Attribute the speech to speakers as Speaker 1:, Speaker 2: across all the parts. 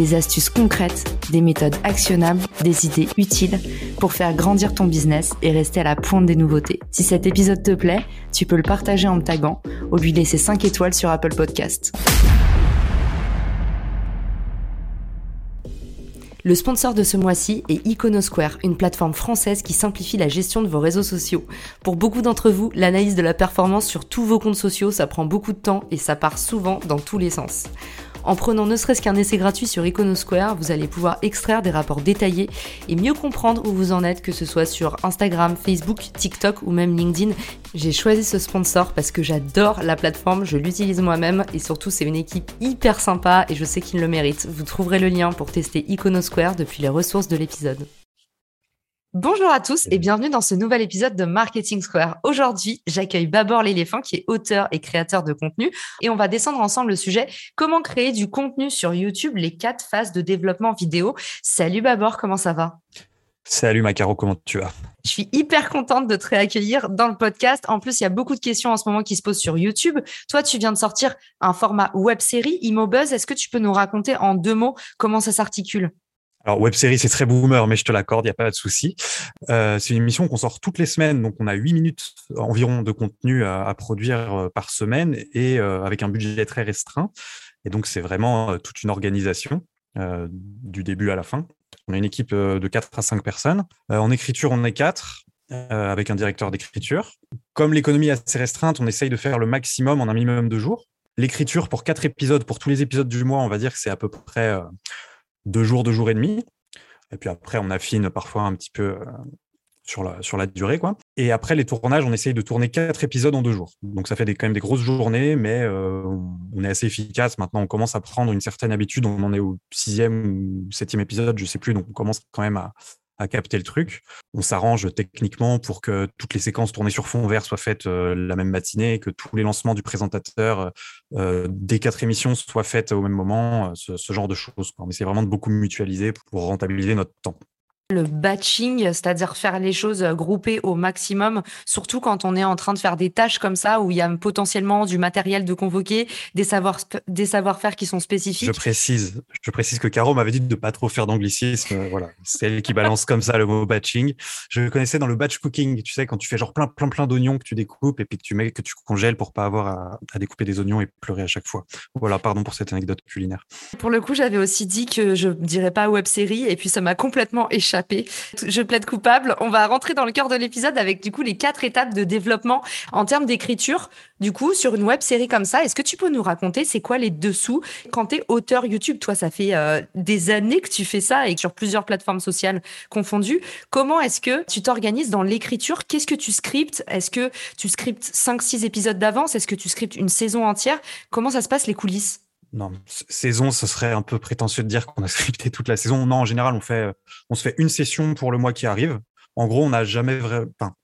Speaker 1: des astuces concrètes, des méthodes actionnables, des idées utiles pour faire grandir ton business et rester à la pointe des nouveautés. Si cet épisode te plaît, tu peux le partager en me taguant ou lui laisser 5 étoiles sur Apple Podcast. Le sponsor de ce mois-ci est Iconosquare, une plateforme française qui simplifie la gestion de vos réseaux sociaux. Pour beaucoup d'entre vous, l'analyse de la performance sur tous vos comptes sociaux, ça prend beaucoup de temps et ça part souvent dans tous les sens. En prenant ne serait-ce qu'un essai gratuit sur Iconosquare, vous allez pouvoir extraire des rapports détaillés et mieux comprendre où vous en êtes, que ce soit sur Instagram, Facebook, TikTok ou même LinkedIn. J'ai choisi ce sponsor parce que j'adore la plateforme, je l'utilise moi-même et surtout c'est une équipe hyper sympa et je sais qu'il le mérite. Vous trouverez le lien pour tester Iconosquare depuis les ressources de l'épisode. Bonjour à tous et bienvenue dans ce nouvel épisode de Marketing Square. Aujourd'hui, j'accueille Babor l'éléphant qui est auteur et créateur de contenu et on va descendre ensemble le sujet comment créer du contenu sur YouTube, les quatre phases de développement vidéo. Salut Babor, comment ça va?
Speaker 2: Salut Macaro, comment tu vas?
Speaker 1: Je suis hyper contente de te réaccueillir dans le podcast. En plus, il y a beaucoup de questions en ce moment qui se posent sur YouTube. Toi, tu viens de sortir un format web série, Immobuzz. Est-ce que tu peux nous raconter en deux mots comment ça s'articule?
Speaker 2: Alors, web série, c'est très boomer, mais je te l'accorde, il n'y a pas de souci. Euh, c'est une émission qu'on sort toutes les semaines, donc on a huit minutes environ de contenu à, produire euh, par semaine et euh, avec un budget très restreint. Et donc, c'est vraiment toute une organisation du début à la fin. On a une équipe de 4 à 5 personnes. en écriture, on est 4 avec un directeur d'écriture. Comme l'économie est assez restreinte, on essaye de faire le maximum en un minimum de jours. L'écriture pour quatre épisodes, pour tous les épisodes du mois, on va dire que c'est à peu près deux jours, deux jours et demi. Et puis après, on affine parfois un petit peu euh, sur la, durée. Quoi. Et après les tournages, on essaye de tourner quatre épisodes en deux jours. Donc ça fait des, quand même des grosses journées, mais euh, on est assez efficace. Maintenant, on commence à prendre une certaine habitude. On en est au sixième ou septième épisode, je sais plus. Donc on commence quand même à, à capter le truc. On s'arrange techniquement pour que toutes les séquences tournées sur fond vert soient faites euh, la même matinée, que tous les lancements du présentateur euh, des quatre émissions soient faites au même moment, euh, ce, genre de choses. On essaie vraiment de beaucoup mutualiser pour rentabiliser notre temps
Speaker 1: le batching, c'est-à-dire faire les choses groupées au maximum, surtout quand on est en train de faire des tâches comme ça où il y a potentiellement du matériel de convoquer, des savoir des savoir-faire qui sont spécifiques.
Speaker 2: Je précise, je précise que Caro m'avait dit de pas trop faire d'anglicisme. voilà, c'est elle qui balance comme ça le mot batching. Je le connaissais dans le batch cooking, tu sais, quand tu fais genre plein plein plein d'oignons que tu découpes et puis que tu mets que tu congèles pour pas avoir à, à découper des oignons et pleurer à chaque fois. Voilà, pardon pour cette anecdote culinaire.
Speaker 1: Pour le coup, j'avais aussi dit que je dirais pas web série et puis ça m'a complètement échappé je plaide coupable. On va rentrer dans le cœur de l'épisode avec du coup les quatre étapes de développement en termes d'écriture. Du coup, sur une web série comme ça, est-ce que tu peux nous raconter c'est quoi les dessous quand tu es auteur YouTube? Toi, ça fait euh, des années que tu fais ça et sur plusieurs plateformes sociales confondues. Comment est-ce que tu t'organises dans l'écriture? Qu'est-ce que tu scriptes? Est-ce que tu scriptes 5-6 épisodes d'avance? Est-ce que tu scriptes une saison entière? Comment ça se passe les coulisses?
Speaker 2: Non, saison, ce serait un peu prétentieux de dire qu'on a scripté toute la saison. Non, en général, on fait, on se fait une session pour le mois qui arrive. En gros, on n'a jamais vraiment. Enfin,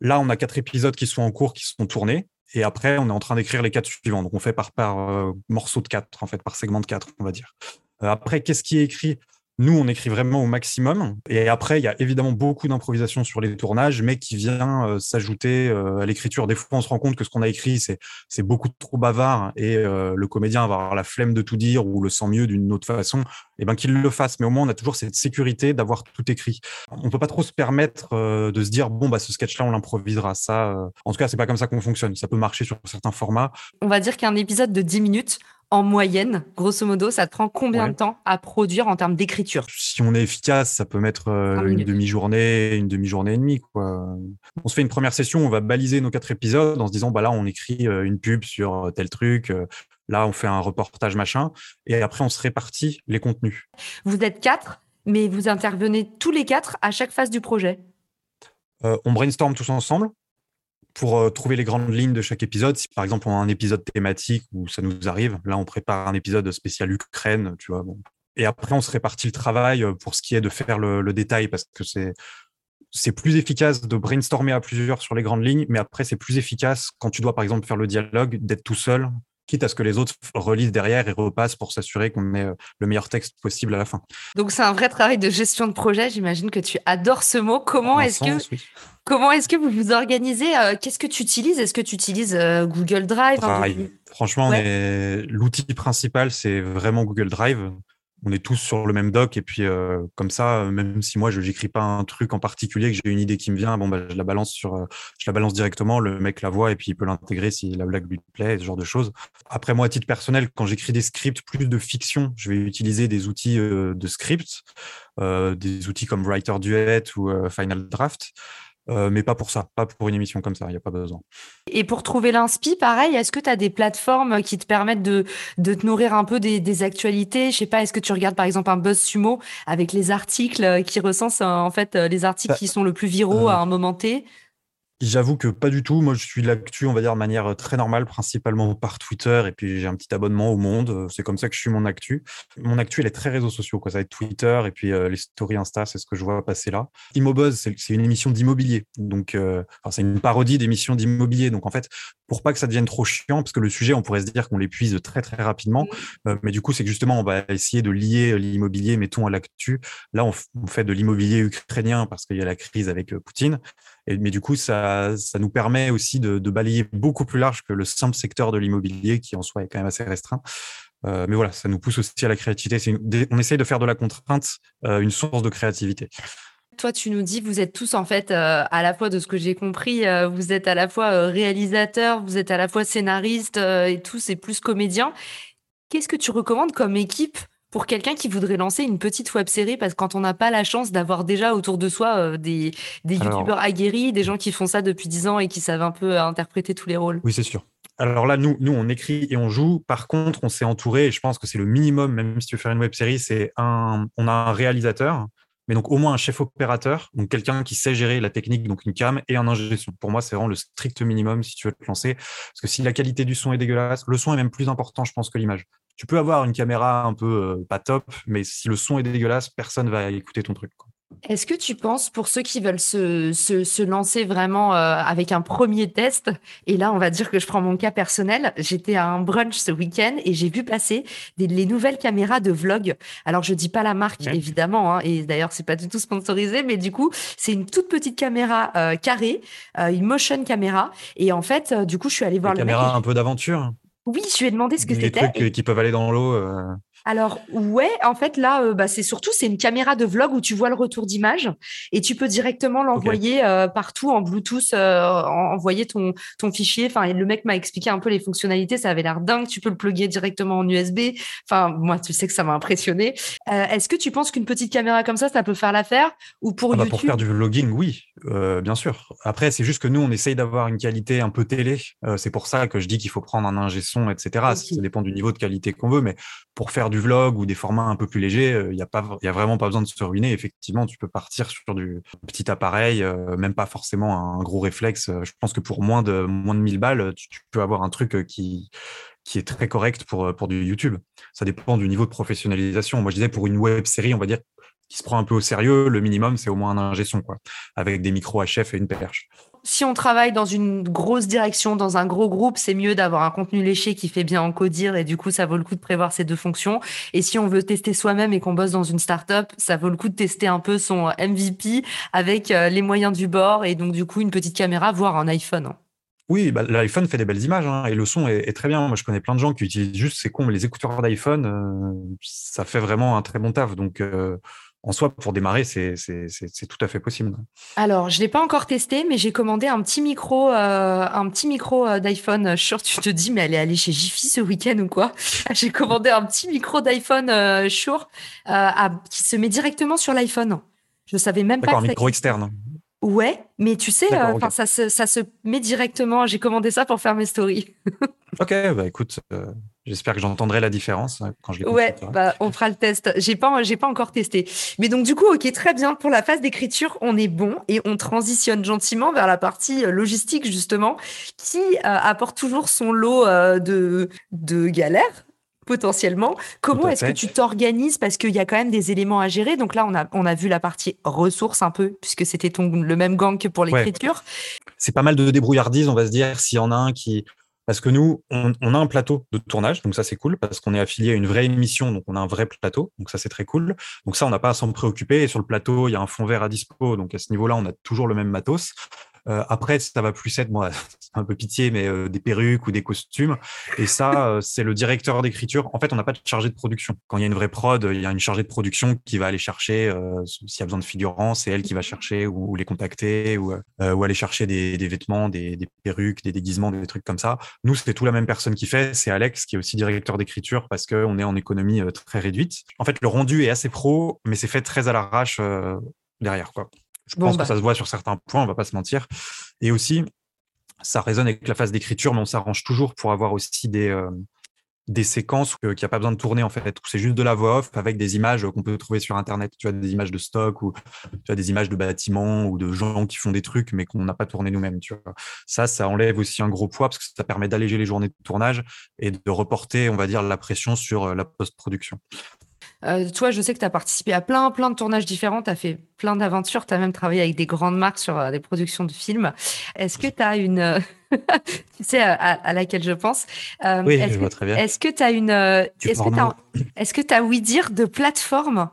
Speaker 2: là, on a quatre épisodes qui sont en cours, qui sont tournés. Et après, on est en train d'écrire les quatre suivants. Donc, on fait par, par euh, morceau de quatre, en fait, par segment de quatre, on va dire. Euh, après, qu'est-ce qui est écrit? Nous, on écrit vraiment au maximum. Et après, il y a évidemment beaucoup d'improvisation sur les tournages, mais qui vient euh, s'ajouter euh, à l'écriture. Des fois, on se rend compte que ce qu'on a écrit, c'est, beaucoup trop bavard et euh, le comédien va avoir la flemme de tout dire ou le sent mieux d'une autre façon. Et eh ben qu'il le fasse. Mais au moins, on a toujours cette sécurité d'avoir tout écrit. On peut pas trop se permettre de se dire bon bah ce sketch-là, on l'improvisera. Ça, en tout cas, c'est pas comme ça qu'on fonctionne. Ça peut marcher sur certains formats.
Speaker 1: On va dire qu'un épisode de 10 minutes, en moyenne, grosso modo, ça te prend combien de temps à produire en termes d'écriture?
Speaker 2: Si on est efficace, ça peut mettre euh, une demi-journée, une demi-journée et demie. Quoi. On se fait une première session, on va baliser nos quatre épisodes en se disant, bah là, on écrit euh, une pub sur tel truc. Euh, là, on fait un reportage machin. Et après, on se répartit les contenus.
Speaker 1: Vous êtes quatre, mais vous intervenez tous les quatre à chaque phase du projet?
Speaker 2: On brainstorm tous ensemble pour euh, trouver les grandes lignes de chaque épisode. Si par exemple on a un épisode thématique où ça nous arrive, là on prépare un épisode spécial Ukraine, tu vois, Et après, on se répartit le travail pour ce qui est de faire le, détail parce que c'est plus efficace de brainstormer à plusieurs sur les grandes lignes, mais après, c'est plus efficace quand tu dois, par exemple, faire le dialogue, d'être tout seul, quitte à ce que les autres relisent derrière et repassent pour s'assurer qu'on ait euh, le meilleur texte possible à la fin.
Speaker 1: Donc, c'est un vrai travail de gestion de projet. J'imagine que tu adores ce mot. Comment est-ce que, comment est-ce que vous vous organisez euh, Qu'est-ce que tu utilises? Est-ce que tu utilises euh, Google Drive
Speaker 2: Franchement, l'outil principal, c'est vraiment Google Drive on est tous sur le même doc et puis euh, comme ça, même si moi je n'écris pas un truc en particulier, que j'ai une idée qui me vient, bah, je la balance sur, euh, je la balance directement, le mec la voit et puis il peut l'intégrer si la blague lui plaît, ce genre de choses. Après moi, à titre personnel, quand j'écris des scripts plus de fiction, je vais utiliser des outils euh, de script, des outils comme Writer Duet ou Final Draft. Euh, mais pas pour ça, pas pour une émission comme ça, il n'y a pas besoin.
Speaker 1: Et pour trouver l'inspi, pareil, est-ce que tu as des plateformes qui te permettent de, de te nourrir un peu des, des actualités? Je sais pas, est-ce que tu regardes par exemple un Buzz Sumo avec les articles qui recensent en fait les articles bah, qui sont le plus viraux à un moment T?
Speaker 2: J'avoue que pas du tout. Moi, je suis l'actu, on va dire, de manière euh, très normale, principalement par Twitter. Et puis, j'ai un petit abonnement au Monde. Euh, c'est comme ça que je suis mon actu. Mon actu, elle est très réseaux sociaux. Quoi. Ça va être Twitter et puis euh, les stories Insta, c'est ce que je vois passer là. Immobuzz, c'est une émission d'immobilier. Donc, c'est une parodie d'émission d'immobilier. Donc, en fait, pour pas que ça devienne trop chiant, parce que le sujet, on pourrait se dire qu'on l'épuise très, très rapidement. Mmh. mais du coup, c'est que justement, on va essayer de lier l'immobilier, mettons, à l'actu. Là, on, on fait de l'immobilier ukrainien parce qu'il y a la crise avec Poutine mais du coup, ça, ça nous permet aussi de, balayer beaucoup plus large que le simple secteur de l'immobilier, qui en soi est quand même assez restreint. Euh, mais voilà, ça nous pousse aussi à la créativité. on essaye de faire de la contrainte euh, une source de créativité.
Speaker 1: Toi, tu nous dis, vous êtes tous en fait, euh, à la fois de ce que j'ai compris, vous êtes à la fois réalisateur, vous êtes à la fois scénariste et tous et plus comédien. Qu'est-ce que tu recommandes comme équipe pour quelqu'un qui voudrait lancer une petite web série parce que quand on n'a pas la chance d'avoir déjà autour de soi euh, des, des youtubeurs aguerris, des gens qui font ça depuis 10 ans et qui savent un peu interpréter tous les rôles.
Speaker 2: Oui, c'est sûr. Alors là, nous, nous, on écrit et on joue. Par contre, on s'est entouré, et je pense que c'est le minimum, même si tu veux faire une web série, c'est un, on a un réalisateur, mais donc au moins un chef opérateur, donc quelqu'un qui sait gérer la technique, donc une cam et un ingé son. Pour moi, c'est vraiment le strict minimum si tu veux te lancer. Parce que si la qualité du son est dégueulasse, le son est même plus important, je pense, que l'image tu peux avoir une caméra un peu euh, pas top, mais si le son est dégueulasse, personne va écouter ton truc.
Speaker 1: Est-ce que tu penses, pour ceux qui veulent se, se, lancer vraiment euh, avec un premier test, et là, on va dire que je prends mon cas personnel, j'étais à un brunch ce week-end et j'ai vu passer des, les nouvelles caméras de vlog. Alors, je dis pas la marque, évidemment, hein, et d'ailleurs, c'est pas du tout sponsorisé, mais du coup, c'est une toute petite caméra euh, carrée, une motion caméra, et en fait, du coup, je suis allée voir
Speaker 2: le caméra un peu d'aventure
Speaker 1: oui, je lui ai demandé ce que c'était.
Speaker 2: Des trucs qui peuvent aller dans l'eau. Euh.
Speaker 1: Alors ouais, en fait là, euh, bah, c'est surtout c'est une caméra de vlog où tu vois le retour d'image et tu peux directement l'envoyer euh, partout en Bluetooth, envoyer ton ton fichier. Enfin, le mec m'a expliqué un peu les fonctionnalités, ça avait l'air dingue. Tu peux le plugger directement en USB. Enfin, moi, tu sais que ça m'a impressionné. Est-ce que tu penses qu'une petite caméra comme ça, ça peut faire l'affaire ou pour
Speaker 2: ah
Speaker 1: bah,
Speaker 2: Pour faire du vlogging, oui, bien sûr. Après, c'est juste que nous, on essaye d'avoir une qualité un peu télé. c'est pour ça que je dis qu'il faut prendre un ingé son, etc. Ça dépend du niveau de qualité qu'on veut, mais pour faire du vlog ou des formats un peu plus légers, il euh, n'y a, y a vraiment pas besoin de se ruiner. Effectivement, tu peux partir sur du petit appareil, euh, même pas forcément un gros réflexe. Je pense que pour moins de, moins de 1000 balles, tu, peux avoir un truc euh, qui, qui est très correct pour, pour du YouTube. Ça dépend du niveau de professionnalisation. Moi, je disais pour une web série, on va dire, qui se prend un peu au sérieux, le minimum, c'est au moins un ingé son, quoi, avec des micros HF et une perche
Speaker 1: si on travaille dans une grosse direction, dans un gros groupe, c'est mieux d'avoir un contenu léché qui fait bien encodir et du coup, ça vaut le coup de prévoir ces deux fonctions. Et si on veut tester soi-même et qu'on bosse dans une startup, ça vaut le coup de tester un peu son MVP avec euh, les moyens du bord et donc du coup une petite caméra, voire un iPhone.
Speaker 2: Oui, bah, l'iPhone fait des belles images hein, et le son est, très bien. Moi, je connais plein de gens qui utilisent juste, c'est con, les écouteurs d'iPhone, euh, ça fait vraiment un très bon taf. Donc, euh, en soi, pour démarrer, c'est tout à fait possible.
Speaker 1: Alors, je ne l'ai pas encore testé, mais j'ai commandé un petit micro, euh, un petit micro euh, d'iPhone. Sure, tu te dis, mais elle est allée chez Jiffy ce week-end ou quoi? J'ai commandé un petit micro d'iPhone euh, Shure qui se met directement sur l'iPhone. Je savais même pas.
Speaker 2: D'accord, un micro externe.
Speaker 1: Ouais, mais tu sais, ça, se, ça se met directement. J'ai commandé ça pour faire mes stories.
Speaker 2: ok, bah écoute, J'espère que j'entendrai la différence hein, quand je
Speaker 1: Ouais, bah, on fera le test. J'ai pas, j'ai pas encore testé. Mais donc, du coup, ok, très bien. Pour la phase d'écriture, on est bon et on transitionne gentiment vers la partie euh, logistique, justement, qui euh, apporte toujours son lot euh, de, de galères. potentiellement. Comment est-ce que tu t'organises? Parce qu'il y a quand même des éléments à gérer. Donc là, on a on a vu la partie ressources un peu puisque c'était ton le même gang que pour l'écriture.
Speaker 2: C'est pas mal de débrouillardise, on va se dire s'il y en a un qui parce que nous, on, a un plateau de tournage, donc ça c'est cool, parce qu'on est affilié à une vraie émission, donc on a un vrai plateau, donc ça c'est très cool. Donc ça, on n'a pas à s'en préoccuper. Et sur le plateau, il y a un fond vert à dispo, donc à ce niveau-là, on a toujours le même matos. Euh, après, ça va plus être, moi, c'est un peu pitié, mais euh, des perruques ou des costumes. Et ça, euh, c'est le directeur d'écriture. En fait, on n'a pas de chargé de production. Quand il y a une vraie prod, il y a une chargée de production qui va aller chercher s'il y a besoin de figurants, c'est elle qui va chercher ou, les contacter ou, ou aller chercher des, des vêtements, des, des, perruques, des déguisements, des trucs comme ça. Nous, c'est tout la même personne qui fait. C'est Alex qui est aussi directeur d'écriture parce qu'on est en économie très réduite. En fait, le rendu est assez pro, mais c'est fait très à l'arrache derrière, quoi. Je pense que bah. ça se voit sur certains points, on va pas se mentir. Et aussi, ça résonne avec la phase d'écriture, mais on s'arrange toujours pour avoir aussi des, euh, des séquences qu'il n'y a pas besoin de tourner en fait. C'est juste de la voix off avec des images qu'on peut trouver sur Internet. Tu as des images de stock ou tu as des images de bâtiments ou de gens qui font des trucs mais qu'on n'a pas tourné nous-mêmes. Tu vois. Ça, ça enlève aussi un gros poids parce que ça permet d'alléger les journées de tournage et de reporter, on va dire, la pression sur euh, la post-production.
Speaker 1: Euh, toi, je sais que tu as participé à plein, plein de tournages différents, tu as fait plein d'aventures, tu as même travaillé avec des grandes marques sur euh, des productions de films. Est-ce que tu as une... Euh, tu sais à, laquelle je pense.
Speaker 2: oui, je vois très bien.
Speaker 1: Est-ce que tu as une... Est-ce que tu as, oui dire de plateformes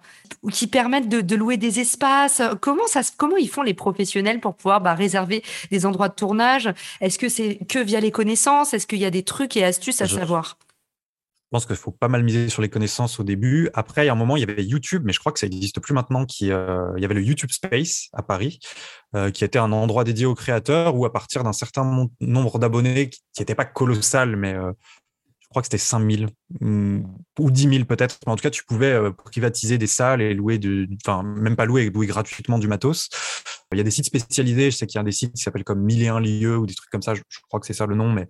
Speaker 1: qui permettent de, louer des espaces? Comment, ça, comment ils font les professionnels pour pouvoir bah, réserver des endroits de tournage? Est-ce que c'est que via les connaissances? Est-ce qu'il y a des trucs et astuces à savoir?
Speaker 2: Pense qu'il faut pas mal miser sur les connaissances au début. Après, il y a un moment, il y avait YouTube, mais je crois que ça n'existe plus maintenant. Euh, il y avait le YouTube Space à Paris, euh, qui était un endroit dédié aux créateurs où, à partir d'un certain nombre d'abonnés, qui n'était pas colossal, mais euh, je crois que c'était 5000 mm, ou 10 000 peut-être. En tout cas, tu pouvais privatiser des salles et louer, enfin, même pas louer, louer gratuitement du matos. Il y a des sites spécialisés. Je sais qu'il y a des sites qui s'appellent comme 1001 lieux ou des trucs comme ça. je crois que c'est ça le nom, mais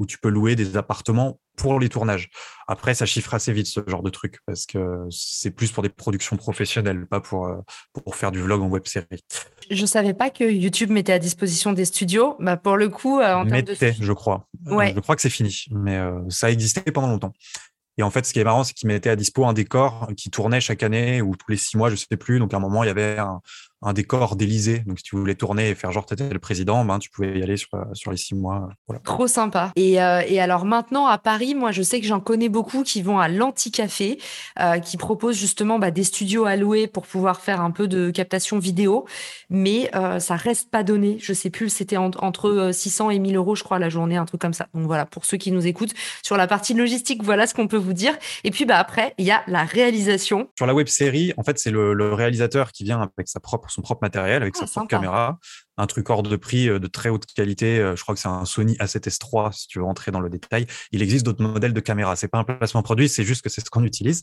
Speaker 2: où tu peux louer des appartements pour les tournages. Après, ça chiffre assez vite ce genre de truc parce que c'est plus pour des productions professionnelles, pas pour, euh, pour faire du vlog en web série.
Speaker 1: Je savais pas que YouTube mettait à disposition des studios. Bah, pour le coup, euh, en termes de...
Speaker 2: je crois. Ouais. Je crois que c'est fini, mais euh, ça a existé pendant longtemps. Et en fait, ce qui est marrant, c'est qu'ils mettaient à dispo un décor qui tournait chaque année ou tous les six mois, je sais plus. Donc à un moment, il y avait un, un décor d'Élysée. Donc, si tu voulais tourner et faire genre, tu étais le président, ben, tu pouvais y aller sur, sur les six mois. Voilà.
Speaker 1: Trop sympa. Et, euh, et, alors maintenant, à Paris, moi, je sais que j'en connais beaucoup qui vont à l'Anticafé, euh, qui proposent justement bah, des studios à louer pour pouvoir faire un peu de captation vidéo. Mais euh, ça reste pas donné. Je sais plus, c'était entre 600 et 1000 euros, je crois, la journée, un truc comme ça. Donc voilà, pour ceux qui nous écoutent, sur la partie logistique, voilà ce qu'on peut vous dire. Et puis, bah, après, il y a la réalisation.
Speaker 2: Sur la web série, en fait, c'est le, le réalisateur qui vient avec sa propre son propre matériel, avec sa ah, propre caméra, un truc hors de prix euh, de très haute qualité. Euh, je crois que c'est un Sony A7S3, si tu veux rentrer dans le détail. Il existe d'autres modèles de caméra. C'est pas un placement produit, c'est juste que c'est ce qu'on utilise.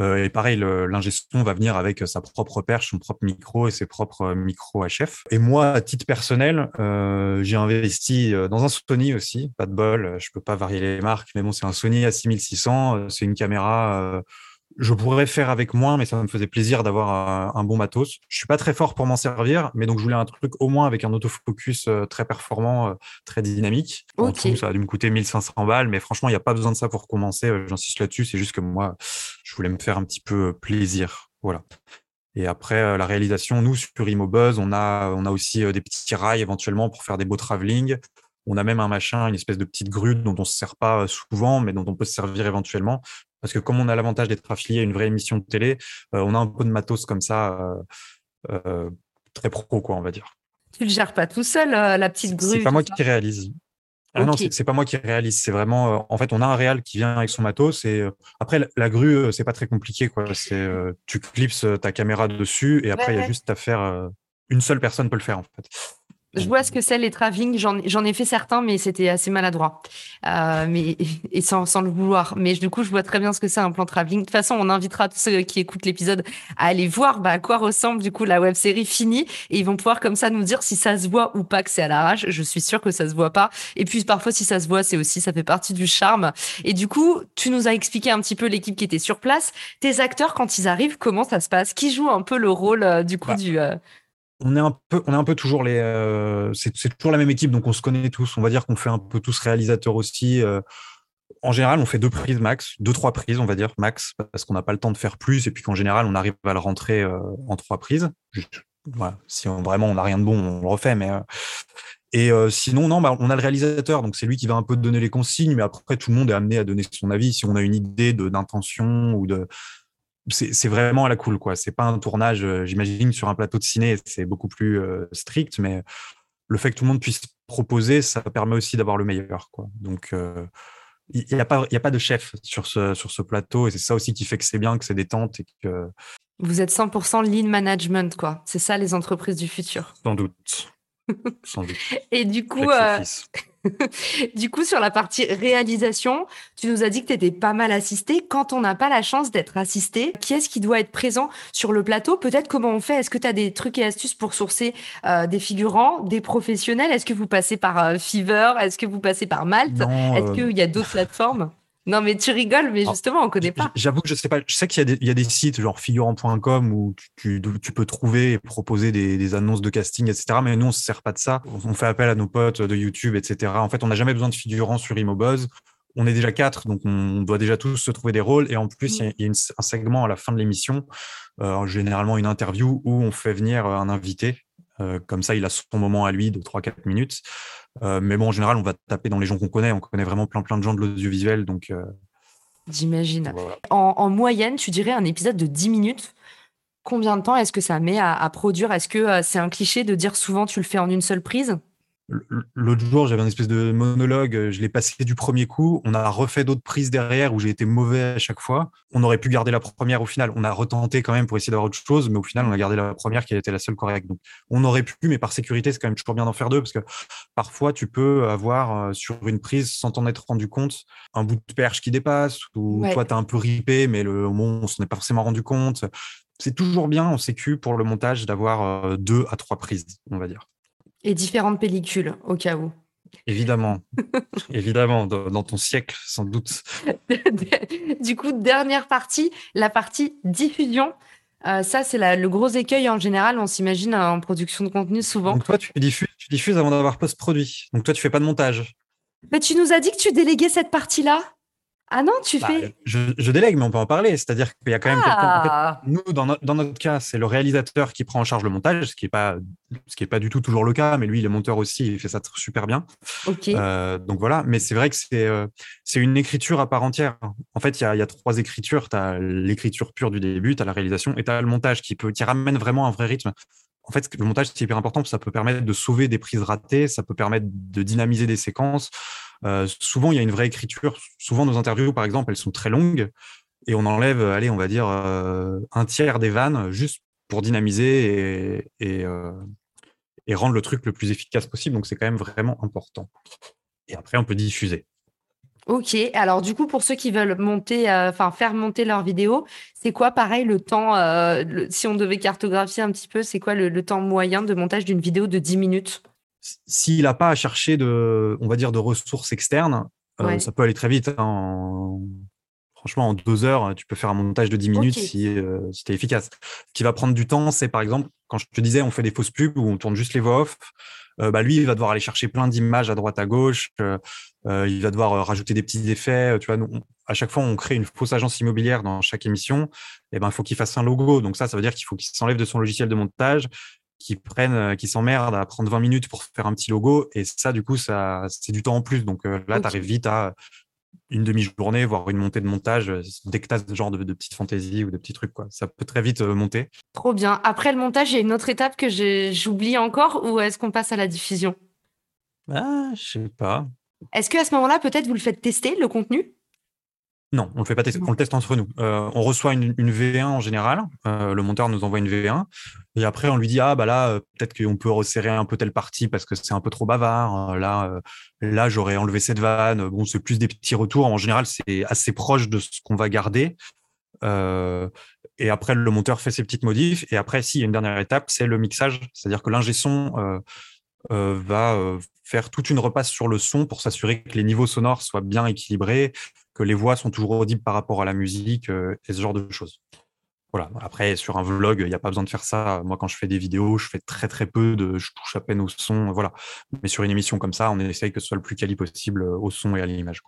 Speaker 2: Euh, et pareil, l'ingé va venir avec sa propre perche, son propre micro et ses propres micros HF. Et moi, à titre personnel, j'ai investi dans un Sony aussi. Pas de bol, je peux pas varier les marques, mais bon, c'est un Sony A6600. C'est une caméra je pourrais faire avec moins, mais ça me faisait plaisir d'avoir un, bon matos. Je suis pas très fort pour m'en servir, mais donc je voulais un truc au moins avec un autofocus euh, très performant, euh, très dynamique. En tout, ça a dû me coûter 1500 balles, mais franchement, il n'y a pas besoin de ça pour commencer. Euh, j'insiste là-dessus. C'est juste que moi, je voulais me faire un petit peu plaisir. Voilà. Et après, la réalisation, nous, sur Imobuzz, on a, on a aussi des petits rails éventuellement pour faire des beaux travelling. On a même un machin, une espèce de petite grue dont on ne se sert pas souvent, mais dont on peut se servir éventuellement parce que comme on a l'avantage d'être affilié à une vraie émission de télé, euh, on a un peu de matos comme ça, euh, euh, très pro, quoi, on va dire.
Speaker 1: Tu le gères pas tout seul, la petite grue
Speaker 2: C'est pas moi qui réalise. Ah non, c'est pas moi qui réalise. C'est vraiment, en fait, on a un réal qui vient avec son matos et après la, grue, c'est pas très compliqué quoi. C'est tu clipses ta caméra dessus et après il y a juste à faire. une seule personne peut le faire en fait.
Speaker 1: Je vois ce que c'est les travelling. J'en ai fait certains, mais c'était assez maladroit. Euh, mais, et sans, sans, le vouloir. Mais du coup, je vois très bien ce que c'est un plan travelling. De toute façon, on invitera tous ceux qui écoutent l'épisode à aller voir bah, à quoi ressemble du coup la web série finie. Et ils vont pouvoir comme ça nous dire si ça se voit ou pas que c'est à l'arrache. Je suis sûre que ça se voit pas. Et puis parfois, si ça se voit, c'est aussi, ça fait partie du charme. Et du coup, tu nous as expliqué un petit peu l'équipe qui était sur place. Tes acteurs, quand ils arrivent, comment ça se passe? Qui joue un peu le rôle euh, du coup bah. du... Euh,
Speaker 2: on est un peu, on est un peu toujours les, euh, c'est toujours la même équipe, donc on se connaît tous. On va dire qu'on fait un peu tous réalisateurs aussi. Euh, En général, on fait deux prises max, deux, trois prises, on va dire, max, parce qu'on n'a pas le temps de faire plus, et puis qu'en général, on arrive à le rentrer en trois prises. Si vraiment on n'a rien de bon, on le refait, mais et euh, sinon, non, bah, on a le réalisateur, donc c'est lui qui va un peu donner les consignes, mais après, tout le monde est amené à donner son avis. Si on a une idée d'intention ou de. C'est vraiment à la cool, quoi. C'est pas un tournage, euh, j'imagine, sur un plateau de ciné, c'est beaucoup plus euh, strict, mais le fait que tout le monde puisse proposer, ça permet aussi d'avoir le meilleur, quoi. Donc, il n'y a, pas, a pas de chef sur ce, sur ce plateau, et c'est ça aussi qui fait que c'est bien, que c'est détente et que.
Speaker 1: Vous êtes 100% lean management, quoi. C'est ça les entreprises du futur.
Speaker 2: Sans doute.
Speaker 1: Et du coup, euh, du coup, sur la partie réalisation, tu nous as dit que tu étais pas mal assisté. Quand on n'a pas la chance d'être assisté, qui est-ce qui doit être présent sur le plateau? Peut-être comment on fait? Est-ce que tu as des trucs et astuces pour sourcer euh, des figurants, des professionnels? Est-ce que vous passez par euh, Fiverr? Est-ce que vous passez par Malte? Est-ce qu'il y a d'autres plateformes? Non, mais tu rigoles, mais justement, on connaît pas.
Speaker 2: J'avoue que je sais pas. Je sais qu'il y, a des sites genre figurant.com où tu, peux trouver et proposer des, annonces de casting, etc. Mais nous, on se sert pas de ça. On fait appel à nos potes de YouTube, etc. En fait, on n'a jamais besoin de figurants sur Imobuzz. On est déjà quatre, donc on doit déjà tous se trouver des rôles. Et en plus, il y a, un segment à la fin de l'émission, euh, généralement une interview où on fait venir un invité euh, comme ça, il a son moment à lui de 3-4 minutes. Euh, mais bon, en général, on va taper dans les gens qu'on connaît. On connaît vraiment plein, plein de gens de l'audiovisuel. Donc, euh,
Speaker 1: J'imagine. En, moyenne, tu dirais un épisode de 10 minutes. Combien de temps est-ce que ça met à produire? Est-ce que c'est un cliché de dire souvent tu le fais en une seule prise?
Speaker 2: L'autre jour, j'avais un espèce de monologue, je l'ai passé du premier coup. On a refait d'autres prises derrière où j'ai été mauvais à chaque fois. On aurait pu garder la première au final. On a retenté quand même pour essayer d'avoir autre chose, mais au final, on a gardé la première qui était la seule correcte. Donc, on aurait pu, mais par sécurité, c'est quand même toujours bien d'en faire deux parce que parfois, tu peux avoir euh, sur une prise, sans t'en être rendu compte, un bout de perche qui dépasse ou toi, tu as un peu ripé, mais le, moment, on s'en est pas forcément rendu compte. C'est toujours bien en sécu pour le montage d'avoir euh, deux à trois prises, on va dire.
Speaker 1: Et différentes pellicules, au cas où.
Speaker 2: Évidemment, évidemment, dans ton siècle, sans doute.
Speaker 1: du coup, dernière partie, la partie diffusion. Euh, ça, c'est le gros écueil en général. On s'imagine en production de contenu souvent.
Speaker 2: Donc toi, tu diffuses, tu diffuses avant d'avoir post-produit. Donc toi, tu fais pas de montage.
Speaker 1: Mais tu nous as dit que tu déléguais cette partie-là? Ah non, tu bah, fais.
Speaker 2: Je, délègue, mais on peut en parler. C'est-à-dire qu'il y a quand même ah. nous, dans, notre cas, c'est le réalisateur qui prend en charge le montage, ce qui n'est pas, ce qui est pas du tout toujours le cas. Mais lui, il est monteur aussi, il fait ça super bien.
Speaker 1: Ok.
Speaker 2: Euh, donc voilà. Mais c'est vrai que c'est, euh, c'est une écriture à part entière. En fait, il y a, y a, trois écritures. Tu as l'écriture pure du début, tu as la réalisation et tu as le montage qui peut, qui ramène vraiment un vrai rythme. En fait, le montage, c'est hyper important. Ça peut permettre de sauver des prises ratées, ça peut permettre de dynamiser des séquences. Euh, souvent, il y a une vraie écriture. Souvent, nos interviews, par exemple, elles sont très longues et on enlève, allez, on va dire, euh, un tiers des vannes juste pour dynamiser et, euh, et, rendre le truc le plus efficace possible. Donc, c'est quand même vraiment important. Et après, on peut diffuser.
Speaker 1: Ok, alors du coup, pour ceux qui veulent monter, enfin faire monter leur vidéo, c'est quoi pareil le temps, si on devait cartographier un petit peu, c'est quoi le, le, temps moyen de montage d'une vidéo de 10 minutes?
Speaker 2: S'il n'a pas à chercher de, on va dire, de ressources externes, euh, ça peut aller très vite. Hein. Franchement, en deux heures, tu peux faire un montage de 10 minutes si, euh, si tu es efficace. Ce qui va prendre du temps, c'est par exemple, quand je te disais, on fait des fausses pubs où on tourne juste les voix off. Euh, bah, lui, il va devoir aller chercher plein d'images à droite, à gauche. il va devoir rajouter des petits effets. Tu vois, nous, à chaque fois, on crée une fausse agence immobilière dans chaque émission. Et eh ben, il faut qu'il fasse un logo. Donc ça, ça veut dire qu'il faut qu'il s'enlève de son logiciel de montage qui prennent, euh, qui s'emmerdent à prendre 20 minutes pour faire un petit logo. Et ça, du coup, ça, c'est du temps en plus. Donc euh, là, tu arrives vite à une demi-journée, voire une montée de montage, euh, dès que tu as ce genre de, petites fantaisies ou de petits trucs. Quoi. Ça peut très vite monter.
Speaker 1: Trop bien. Après le montage, il y a une autre étape que j'oublie encore ou est-ce qu'on passe à la diffusion?
Speaker 2: Ah, je sais pas.
Speaker 1: Est-ce qu'à ce moment-là, peut-être vous le faites tester, le contenu?
Speaker 2: Non, on le fait pas tester, on le teste entre nous. on reçoit une, V1 en général. le monteur nous envoie une V1. Et après, on lui dit ah bah là euh, peut-être qu'on peut resserrer un peu telle partie parce que c'est un peu trop bavard. Euh, là, euh, là j'aurais enlevé cette vanne. Bon, c'est plus des petits retours. En général, c'est assez proche de ce qu'on va garder. et après, le monteur fait ses petites modifs. Et après, s'il y a une dernière étape, c'est le mixage. C'est-à-dire que l'ingé son va faire toute une repasse sur le son pour s'assurer que les niveaux sonores soient bien équilibrés, que les voix sont toujours audibles par rapport à la musique et ce genre de choses. Voilà. Après, sur un vlog, il n'y a pas besoin de faire ça. Moi, quand je fais des vidéos, je fais très très peu de, je touche à peine au son, voilà. Mais sur une émission comme ça, on essaye que ce soit le plus quali possible au son et à l'image.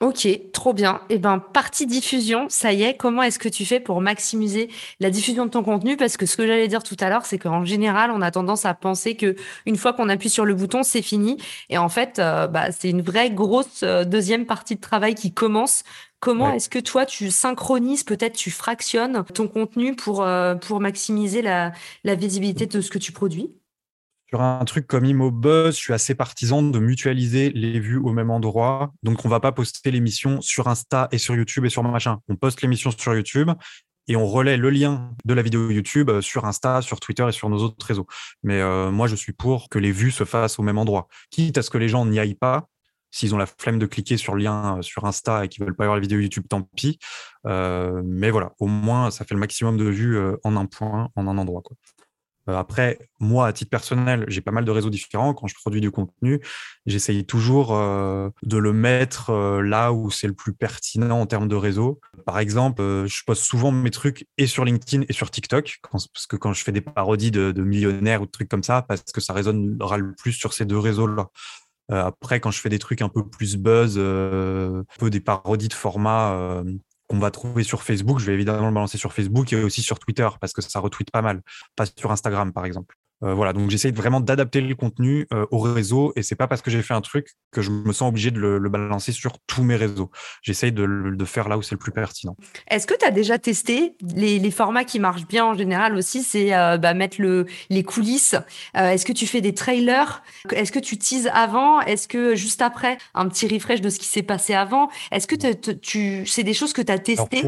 Speaker 1: Ok, trop bien. Et eh ben, partie diffusion, ça y est. Comment est-ce que tu fais pour maximiser la diffusion de ton contenu? Parce que ce que j'allais dire tout à l'heure, c'est qu'en général, on a tendance à penser que une fois qu'on appuie sur le bouton, c'est fini. Et en fait, euh, bah, c'est une vraie grosse euh, deuxième partie de travail qui commence Comment est-ce que toi, tu synchronises, peut-être tu fractionnes ton contenu pour, euh, pour maximiser la, visibilité de ce que tu produis?
Speaker 2: Sur un truc comme ImoBuzz, je suis assez partisan de mutualiser les vues au même endroit. Donc, on va pas poster l'émission sur Insta et sur YouTube et sur machin. On poste l'émission sur YouTube et on relaie le lien de la vidéo YouTube euh, sur Insta, sur Twitter et sur nos autres réseaux. Mais euh, moi, je suis pour que les vues se fassent au même endroit. Quitte à ce que les gens n'y aillent pas, S'ils ont la flemme de cliquer sur le lien euh, sur Insta et qu'ils veulent pas voir la vidéo YouTube, tant pis. Euh, mais voilà, au moins, ça fait le maximum de vues euh, en un point, en un endroit. Après, moi, à titre personnel, j'ai pas mal de réseaux différents. Quand je produis du contenu, j'essaye toujours de le mettre là où c'est le plus pertinent en termes de réseau. Par exemple, je poste souvent mes trucs et sur LinkedIn et sur TikTok, parce que quand je fais des parodies de, de millionnaires ou de trucs comme ça, parce que ça résonnera le plus sur ces deux réseaux-là. Euh, après, quand je fais des trucs un peu plus buzz, euh, un peu des parodies de format euh, qu'on va trouver sur Facebook, je vais évidemment le balancer sur Facebook et aussi sur Twitter parce que ça retweet pas mal, pas sur Instagram par exemple. Euh, voilà, donc j'essaye vraiment d'adapter le contenu euh, au réseau et c'est pas parce que j'ai fait un truc que je me sens obligé de le, balancer sur tous mes réseaux. J'essaye de le faire là où c'est le plus pertinent.
Speaker 1: Est-ce que tu as déjà testé les, formats qui marchent bien en général aussi C'est euh, bah, mettre le, les coulisses? Est-ce que tu fais des trailers? Est-ce que tu teases avant? Est-ce que juste après, un petit refresh de ce qui s'est passé avant? Est-ce que tu, c'est des choses que tu as testées?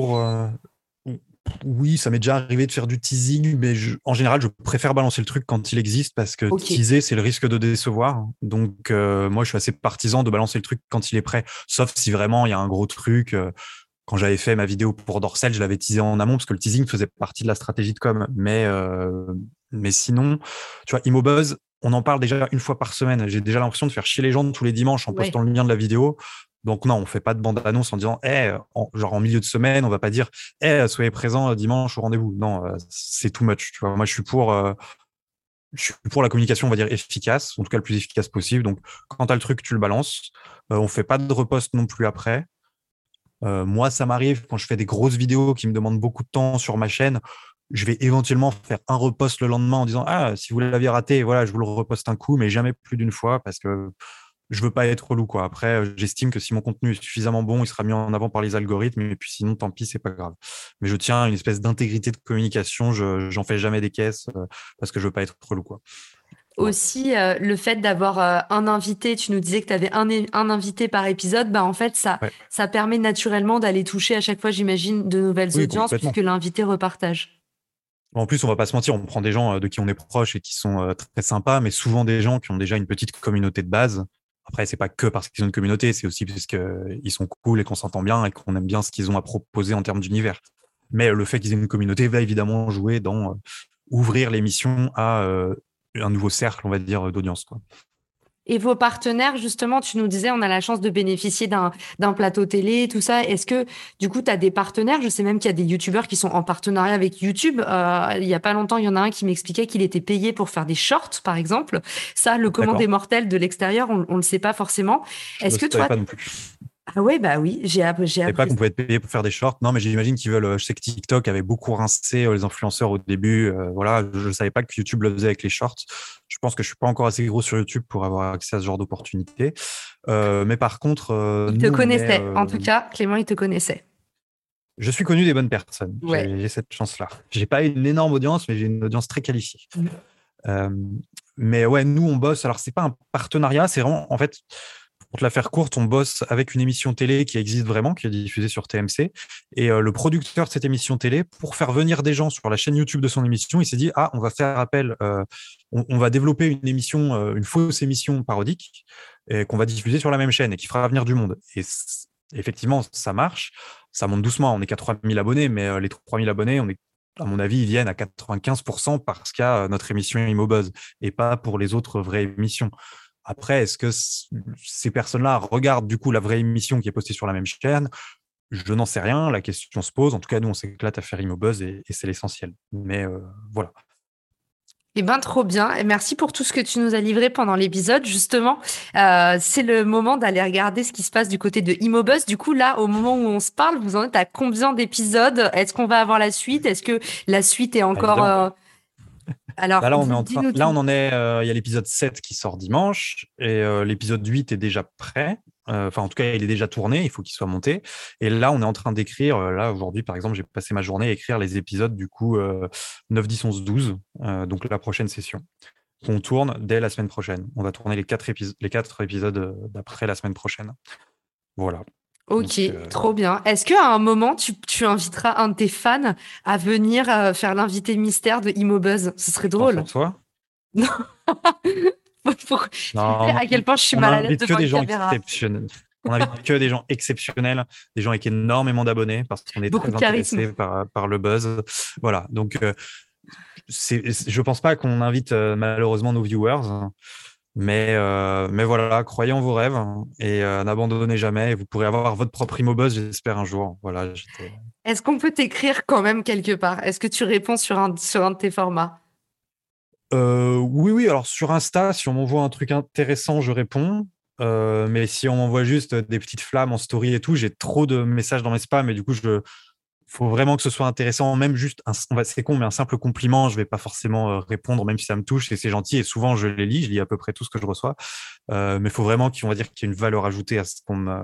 Speaker 2: Oui, ça m'est déjà arrivé de faire du teasing, mais en général, je préfère balancer le truc quand il existe parce que teaser, c'est le risque de décevoir. Donc, euh, moi, je suis assez partisan de balancer le truc quand il est prêt, sauf si vraiment il y a un gros truc. Euh, quand j'avais fait ma vidéo pour Dorsel, je l'avais teasé en amont parce que le teasing faisait partie de la stratégie de com. Mais, euh, mais sinon, tu vois, Immobuzz, on en parle déjà une fois par semaine. J'ai déjà l'impression de faire chier les gens tous les dimanches en postant le lien de la vidéo. Donc non, on fait pas de bande-annonce en disant, eh, genre en milieu de semaine, on va pas dire, soyez présents euh, dimanche au rendez-vous. Non, euh, c'est too much. Tu vois, moi, je suis pour, euh, je suis pour la communication, on va dire efficace, en tout cas le plus efficace possible. Donc, quand as le truc, tu le balances. on fait pas de repost non plus après. moi, ça m'arrive quand je fais des grosses vidéos qui me demandent beaucoup de temps sur ma chaîne. Je vais éventuellement faire un repost le lendemain en disant ah si vous l'aviez raté, voilà, je vous le reposte un coup, mais jamais plus d'une fois parce que je veux pas être relou quoi. Après, euh, j'estime que si mon contenu est suffisamment bon, il sera mis en avant par les algorithmes. Et puis sinon, tant pis, c'est pas grave. Mais je tiens à une espèce d'intégrité de communication. Je j'en fais jamais des caisses euh, parce que je veux pas être relou quoi.
Speaker 1: Aussi, euh, le fait d'avoir un invité, tu nous disais que tu avais un, un, invité par épisode, bah en fait, ça, ça permet naturellement d'aller toucher à chaque fois, j'imagine, de nouvelles audiences puisque l'invité repartage.
Speaker 2: En plus, on va pas se mentir, on prend des gens de qui on est proche et qui sont très sympas, mais souvent des gens qui ont déjà une petite communauté de base après, c'est pas que parce qu'ils ont une communauté, c'est aussi parce qu'ils sont cool et qu'on s'entend bien et qu'on aime bien ce qu'ils ont à proposer en termes d'univers. Mais le fait qu'ils aient une communauté va évidemment jouer dans euh, ouvrir l'émission à euh, un nouveau cercle, on va dire, d'audience.
Speaker 1: Et vos partenaires, justement, tu nous disais, on a la chance de bénéficier d'un plateau télé, tout ça. Est-ce que, du coup, tu as des partenaires? Je sais même qu'il y a des youtubeurs qui sont en partenariat avec YouTube. Euh, il y a pas longtemps, il y en a un qui m'expliquait qu'il était payé pour faire des shorts, par exemple. Ça, le commun des mortels de l'extérieur, on ne le sait pas forcément. Est-ce que toi... Ah ouais, bah oui, j'ai appris. Je
Speaker 2: pas qu'on pouvait être payé pour faire des shorts. Non, mais j'imagine qu'ils veulent. Je sais que TikTok avait beaucoup rincé euh, les influenceurs au début. Euh, voilà, je ne savais pas que YouTube le faisait avec les shorts. Je pense que je suis pas encore assez gros sur YouTube pour avoir accès à ce genre d'opportunité. Euh, mais par contre,
Speaker 1: il te connaissait. En tout cas, Clément, il te connaissait.
Speaker 2: Je suis connu des bonnes personnes. J'ai cette chance-là. J'ai pas une énorme audience, mais j'ai une audience très qualifiée. Mm. mais ouais, nous on bosse. Alors c'est pas un partenariat, c'est vraiment en fait pour te la faire courte, on bosse avec une émission télé qui existe vraiment, qui est diffusée sur TMC. Et euh, le producteur de cette émission télé, pour faire venir des gens sur la chaîne YouTube de son émission, il s'est dit Ah, on va faire appel, euh, on, va développer une émission, euh, une fausse émission parodique, qu'on va diffuser sur la même chaîne et qui fera venir du monde. Et effectivement, ça marche. Ça monte doucement. On est qu'à 3000 abonnés, mais les 3000 abonnés, on est à mon avis, ils viennent à 95% parce qu'il y a notre émission Immobuzz et pas pour les autres vraies émissions. Après, est-ce que ces personnes-là regardent du coup la vraie émission qui est postée sur la même chaîne? Je n'en sais rien, la question se pose. En tout cas, nous, on s'éclate à faire Imobuzz et, et c'est l'essentiel. Mais voilà.
Speaker 1: Eh bien, trop bien. Et merci pour tout ce que tu nous as livré pendant l'épisode. Justement, euh, c'est le moment d'aller regarder ce qui se passe du côté de Imobus. Du coup, là, au moment où on se parle, vous en êtes à combien d'épisodes? Est-ce qu'on va avoir la suite? Est-ce que la suite est encore... Euh,
Speaker 2: Alors, là, on, est en là, on en est... Euh, il y a l'épisode 7 qui sort dimanche et l'épisode 8 est déjà prêt. Euh, enfin, en tout cas, il est déjà tourné, il faut qu'il soit monté. Et là, on est en train d'écrire. Euh, là, aujourd'hui, par exemple, j'ai passé ma journée à écrire les épisodes du coup 9, 10, 11, 12. donc la prochaine session qu'on tourne dès la semaine prochaine. On va tourner les quatre, les quatre épisodes euh, d'après la semaine prochaine. Voilà.
Speaker 1: Ok, trop bien. Est-ce qu'à un moment, tu, inviteras un de tes fans à venir faire l'invité mystère de Imobuzz? Ce serait drôle.
Speaker 2: Toi?
Speaker 1: Non. pour à quel point je suis mal à l'aise
Speaker 2: devant que des gens exceptionnels. On invite que des gens exceptionnels, des gens avec énormément d'abonnés parce qu'on est très intéressés par, par, le buzz. Voilà. Donc, euh, je pense pas qu'on invite euh, malheureusement nos viewers. Mais, euh, mais voilà, croyez en vos rêves et n'abandonnez jamais. Vous pourrez avoir votre propre buzz j'espère, un jour. Voilà,
Speaker 1: Est-ce qu'on peut t'écrire quand même quelque part? Est-ce que tu réponds sur un, sur un de tes formats?
Speaker 2: Euh, oui, oui. Alors sur Insta, si on m'envoie un truc intéressant, je réponds. Euh, mais si on m'envoie juste des petites flammes en story et tout, j'ai trop de messages dans mes spams et du coup, je faut vraiment que ce soit intéressant, même juste, c'est con, mais un simple compliment, je vais pas forcément euh, répondre, même si ça me touche et c'est gentil. Et souvent, je les lis, je lis à peu près tout ce que je reçois. mais il faut vraiment qu'il, va dire, qu'il y ait une valeur ajoutée à ce qu'on me,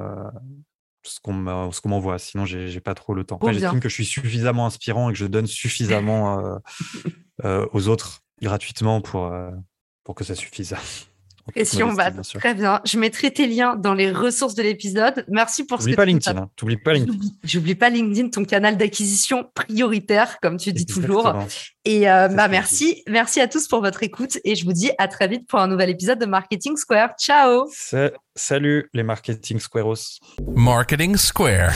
Speaker 2: ce qu'on m'envoie. Sinon, j'ai pas trop le temps. j'estime que je suis suffisamment inspirant et que je donne suffisamment aux autres gratuitement pour, euh, pour que ça suffise.
Speaker 1: Bah, très bien. Je mettrai tes liens dans les ressources de l'épisode. Merci pour
Speaker 2: ce que pas LinkedIn. Hein. T'oublies pas LinkedIn.
Speaker 1: J'oublie pas LinkedIn, ton canal d'acquisition prioritaire, comme tu dis toujours. Et euh, bah merci, merci à tous pour votre écoute et je vous dis à très vite pour un nouvel épisode de Marketing Square. Ciao.
Speaker 2: Salut les Marketing Squareos.
Speaker 3: Marketing Square.